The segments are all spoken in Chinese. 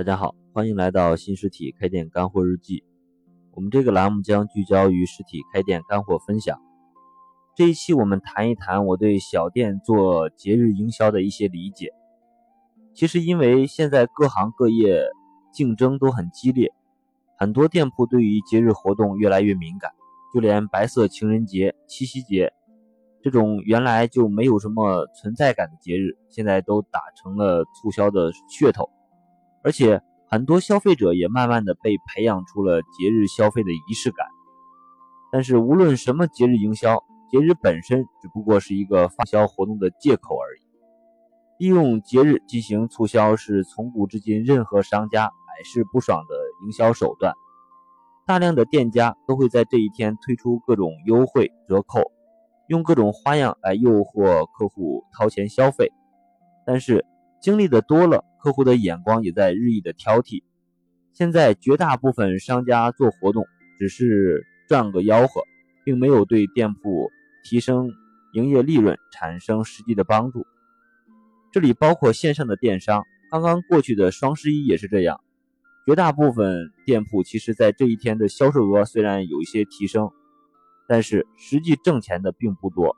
大家好，欢迎来到新实体开店干货日记。我们这个栏目将聚焦于实体开店干货分享。这一期我们谈一谈我对小店做节日营销的一些理解。其实因为现在各行各业竞争都很激烈，很多店铺对于节日活动越来越敏感，就连白色情人节、七夕节。这种原来就没有什么存在感的节日，现在都打成了促销的噱头，而且很多消费者也慢慢的被培养出了节日消费的仪式感。但是无论什么节日营销，节日本身只不过是一个发销活动的借口而已。利用节日进行促销是从古至今任何商家百试不爽的营销手段，大量的店家都会在这一天推出各种优惠折扣。用各种花样来诱惑客户掏钱消费，但是经历的多了，客户的眼光也在日益的挑剔。现在绝大部分商家做活动只是赚个吆喝，并没有对店铺提升营业利润产生实际的帮助。这里包括线上的电商，刚刚过去的双十一也是这样。绝大部分店铺其实在这一天的销售额虽然有一些提升。但是实际挣钱的并不多。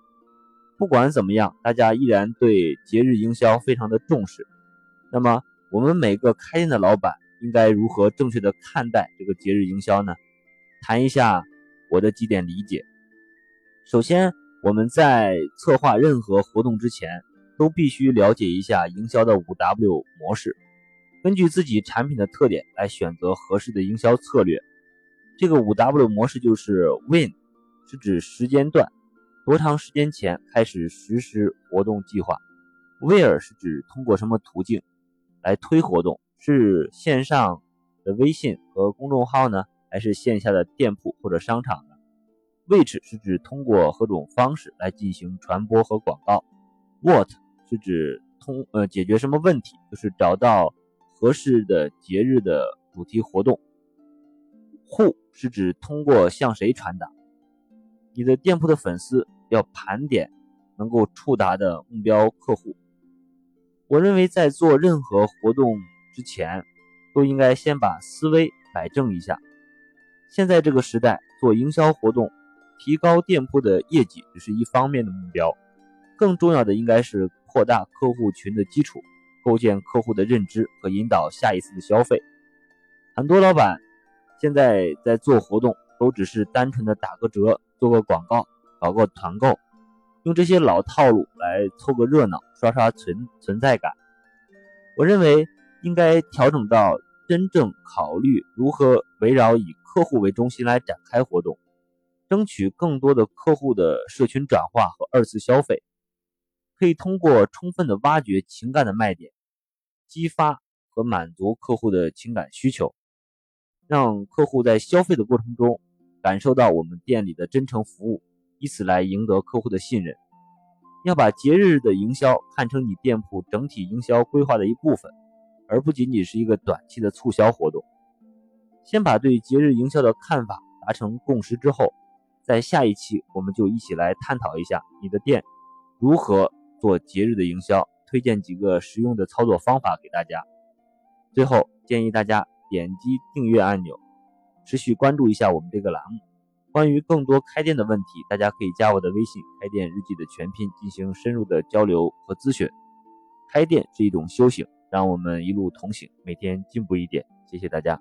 不管怎么样，大家依然对节日营销非常的重视。那么，我们每个开店的老板应该如何正确的看待这个节日营销呢？谈一下我的几点理解。首先，我们在策划任何活动之前，都必须了解一下营销的五 W 模式，根据自己产品的特点来选择合适的营销策略。这个五 W 模式就是 Win。是指时间段，多长时间前开始实施活动计划？Where 是指通过什么途径来推活动？是线上的微信和公众号呢，还是线下的店铺或者商场呢？Which 是指通过何种方式来进行传播和广告？What 是指通呃解决什么问题？就是找到合适的节日的主题活动。Who 是指通过向谁传达？你的店铺的粉丝要盘点能够触达的目标客户。我认为在做任何活动之前，都应该先把思维摆正一下。现在这个时代做营销活动，提高店铺的业绩只是一方面的目标，更重要的应该是扩大客户群的基础，构建客户的认知和引导下一次的消费。很多老板现在在做活动，都只是单纯的打个折。做个广告，搞个团购，用这些老套路来凑个热闹，刷刷存存在感。我认为应该调整到真正考虑如何围绕以客户为中心来展开活动，争取更多的客户的社群转化和二次消费。可以通过充分的挖掘情感的卖点，激发和满足客户的情感需求，让客户在消费的过程中。感受到我们店里的真诚服务，以此来赢得客户的信任。要把节日的营销看成你店铺整体营销规划的一部分，而不仅仅是一个短期的促销活动。先把对节日营销的看法达成共识之后，在下一期我们就一起来探讨一下你的店如何做节日的营销，推荐几个实用的操作方法给大家。最后建议大家点击订阅按钮。持续关注一下我们这个栏目。关于更多开店的问题，大家可以加我的微信“开店日记”的全拼进行深入的交流和咨询。开店是一种修行，让我们一路同行，每天进步一点。谢谢大家。